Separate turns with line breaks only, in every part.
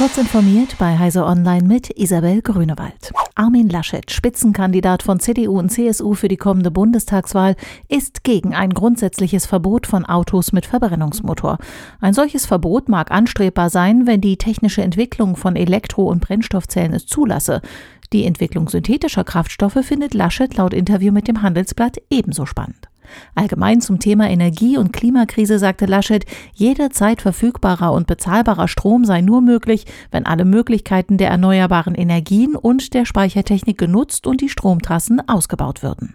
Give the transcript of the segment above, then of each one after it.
Kurz informiert bei Heise Online mit Isabel Grünewald. Armin Laschet, Spitzenkandidat von CDU und CSU für die kommende Bundestagswahl, ist gegen ein grundsätzliches Verbot von Autos mit Verbrennungsmotor. Ein solches Verbot mag anstrebbar sein, wenn die technische Entwicklung von Elektro- und Brennstoffzellen es zulasse. Die Entwicklung synthetischer Kraftstoffe findet Laschet laut Interview mit dem Handelsblatt ebenso spannend. Allgemein zum Thema Energie- und Klimakrise sagte Laschet, jederzeit verfügbarer und bezahlbarer Strom sei nur möglich, wenn alle Möglichkeiten der erneuerbaren Energien und der Speichertechnik genutzt und die Stromtrassen ausgebaut würden.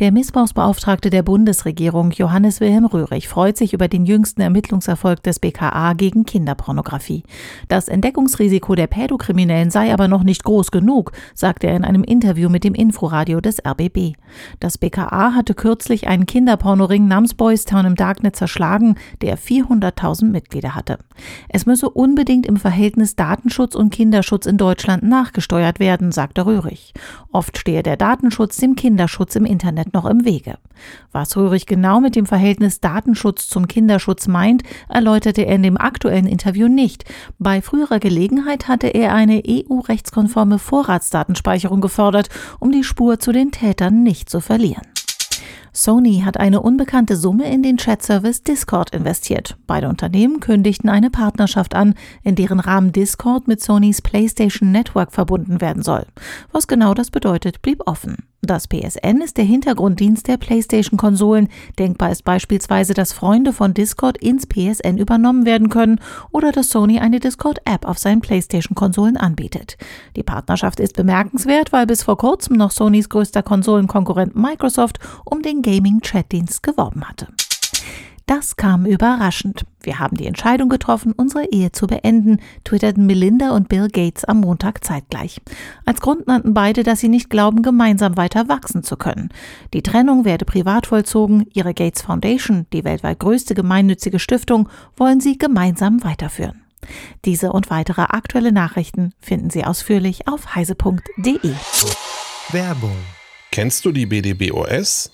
Der Missbrauchsbeauftragte der Bundesregierung Johannes Wilhelm Röhrig freut sich über den jüngsten Ermittlungserfolg des BKA gegen Kinderpornografie. Das Entdeckungsrisiko der Pädokriminellen sei aber noch nicht groß genug, sagte er in einem Interview mit dem Inforadio des RBB. Das BKA hatte kürzlich einen Kinderpornoring namens Boys Town im Darknet zerschlagen, der 400.000 Mitglieder hatte. Es müsse unbedingt im Verhältnis Datenschutz und Kinderschutz in Deutschland nachgesteuert werden, sagte Röhrig. Oft stehe der Datenschutz dem Kinderschutz im Internet Internet noch im Wege. Was Röhrig genau mit dem Verhältnis Datenschutz zum Kinderschutz meint, erläuterte er in dem aktuellen Interview nicht. Bei früherer Gelegenheit hatte er eine EU-rechtskonforme Vorratsdatenspeicherung gefordert, um die Spur zu den Tätern nicht zu verlieren. Sony hat eine unbekannte Summe in den Chat-Service Discord investiert. Beide Unternehmen kündigten eine Partnerschaft an, in deren Rahmen Discord mit Sonys PlayStation Network verbunden werden soll. Was genau das bedeutet, blieb offen. Das PSN ist der Hintergrunddienst der PlayStation-Konsolen. Denkbar ist beispielsweise, dass Freunde von Discord ins PSN übernommen werden können oder dass Sony eine Discord-App auf seinen PlayStation-Konsolen anbietet. Die Partnerschaft ist bemerkenswert, weil bis vor kurzem noch Sonys größter Konsolenkonkurrent Microsoft um den Gaming-Chat-Dienst geworben hatte. Das kam überraschend. Wir haben die Entscheidung getroffen, unsere Ehe zu beenden, twitterten Melinda und Bill Gates am Montag zeitgleich. Als Grund nannten beide, dass sie nicht glauben, gemeinsam weiter wachsen zu können. Die Trennung werde privat vollzogen, ihre Gates Foundation, die weltweit größte gemeinnützige Stiftung, wollen sie gemeinsam weiterführen. Diese und weitere aktuelle Nachrichten finden Sie ausführlich auf heise.de.
Werbung. Kennst du die BDBOS?